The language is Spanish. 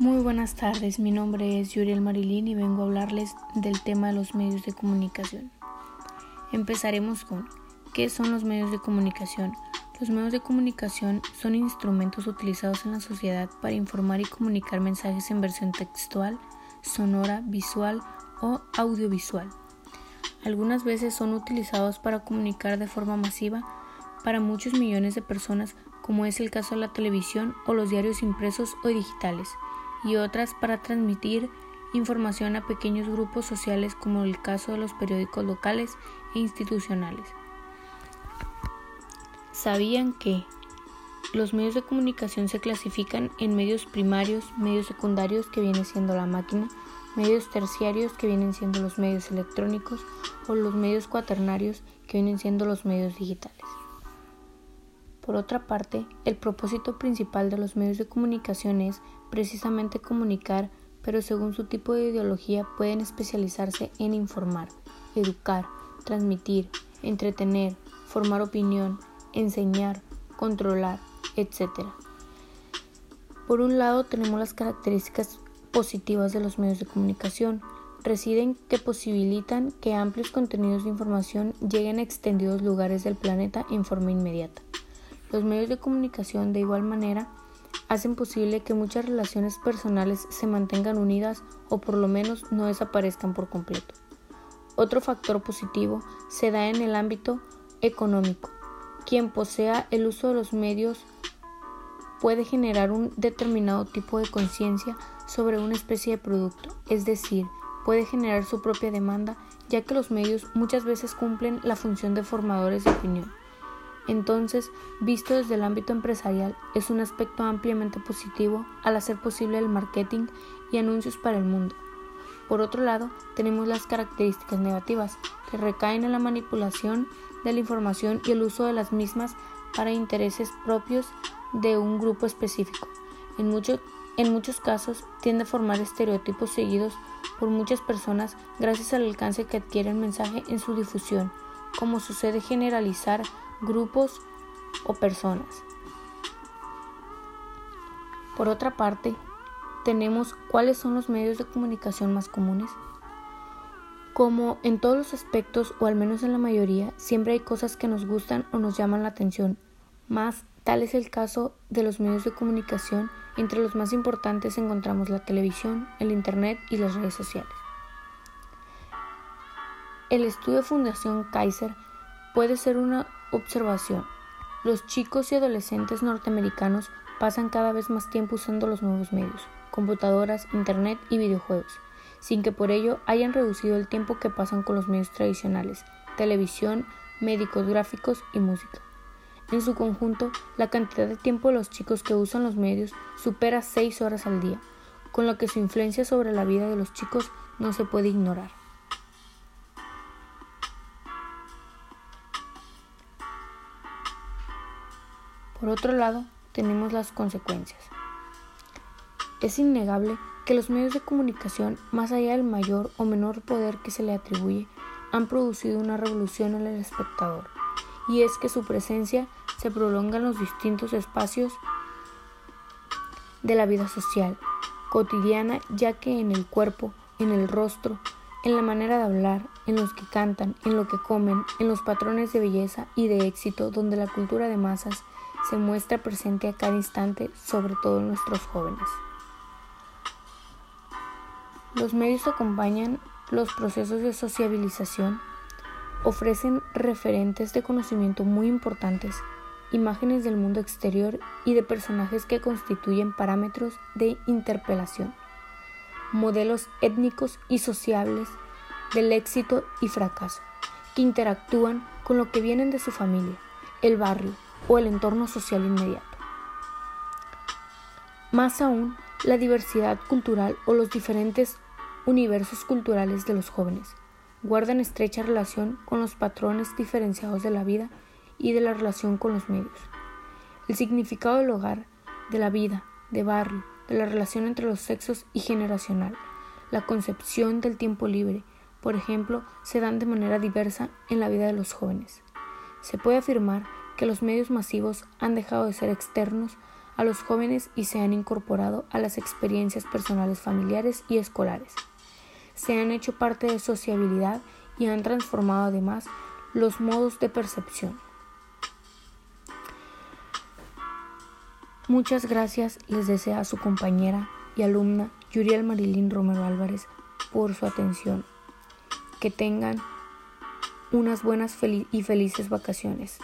Muy buenas tardes, mi nombre es Yuriel Marilín y vengo a hablarles del tema de los medios de comunicación. Empezaremos con ¿qué son los medios de comunicación? Los medios de comunicación son instrumentos utilizados en la sociedad para informar y comunicar mensajes en versión textual, sonora, visual o audiovisual. Algunas veces son utilizados para comunicar de forma masiva para muchos millones de personas, como es el caso de la televisión o los diarios impresos o digitales y otras para transmitir información a pequeños grupos sociales como el caso de los periódicos locales e institucionales. ¿Sabían que los medios de comunicación se clasifican en medios primarios, medios secundarios que viene siendo la máquina, medios terciarios que vienen siendo los medios electrónicos o los medios cuaternarios que vienen siendo los medios digitales? Por otra parte, el propósito principal de los medios de comunicación es precisamente comunicar, pero según su tipo de ideología pueden especializarse en informar, educar, transmitir, entretener, formar opinión, enseñar, controlar, etc. Por un lado tenemos las características positivas de los medios de comunicación. Residen que posibilitan que amplios contenidos de información lleguen a extendidos lugares del planeta en forma inmediata. Los medios de comunicación, de igual manera, hacen posible que muchas relaciones personales se mantengan unidas o por lo menos no desaparezcan por completo. Otro factor positivo se da en el ámbito económico. Quien posea el uso de los medios puede generar un determinado tipo de conciencia sobre una especie de producto, es decir, puede generar su propia demanda, ya que los medios muchas veces cumplen la función de formadores de opinión. Entonces, visto desde el ámbito empresarial, es un aspecto ampliamente positivo al hacer posible el marketing y anuncios para el mundo. Por otro lado, tenemos las características negativas, que recaen en la manipulación de la información y el uso de las mismas para intereses propios de un grupo específico. En, en muchos casos tiende a formar estereotipos seguidos por muchas personas gracias al alcance que adquiere el mensaje en su difusión, como sucede generalizar grupos o personas. Por otra parte, tenemos cuáles son los medios de comunicación más comunes. Como en todos los aspectos, o al menos en la mayoría, siempre hay cosas que nos gustan o nos llaman la atención. Más tal es el caso de los medios de comunicación. Entre los más importantes encontramos la televisión, el Internet y las redes sociales. El estudio de Fundación Kaiser puede ser una Observación. Los chicos y adolescentes norteamericanos pasan cada vez más tiempo usando los nuevos medios, computadoras, internet y videojuegos, sin que por ello hayan reducido el tiempo que pasan con los medios tradicionales, televisión, médicos gráficos y música. En su conjunto, la cantidad de tiempo de los chicos que usan los medios supera 6 horas al día, con lo que su influencia sobre la vida de los chicos no se puede ignorar. Por otro lado, tenemos las consecuencias. Es innegable que los medios de comunicación, más allá del mayor o menor poder que se le atribuye, han producido una revolución en el espectador, y es que su presencia se prolonga en los distintos espacios de la vida social, cotidiana, ya que en el cuerpo, en el rostro, en la manera de hablar, en los que cantan, en lo que comen, en los patrones de belleza y de éxito donde la cultura de masas se muestra presente a cada instante, sobre todo en nuestros jóvenes. Los medios acompañan los procesos de sociabilización, ofrecen referentes de conocimiento muy importantes, imágenes del mundo exterior y de personajes que constituyen parámetros de interpelación, modelos étnicos y sociables del éxito y fracaso, que interactúan con lo que vienen de su familia, el barrio, o el entorno social inmediato. Más aún, la diversidad cultural o los diferentes universos culturales de los jóvenes guardan estrecha relación con los patrones diferenciados de la vida y de la relación con los medios. El significado del hogar, de la vida, de barrio, de la relación entre los sexos y generacional, la concepción del tiempo libre, por ejemplo, se dan de manera diversa en la vida de los jóvenes. Se puede afirmar que los medios masivos han dejado de ser externos a los jóvenes y se han incorporado a las experiencias personales familiares y escolares. Se han hecho parte de sociabilidad y han transformado además los modos de percepción. Muchas gracias les desea a su compañera y alumna Yuriel Marilín Romero Álvarez por su atención. Que tengan unas buenas y felices vacaciones.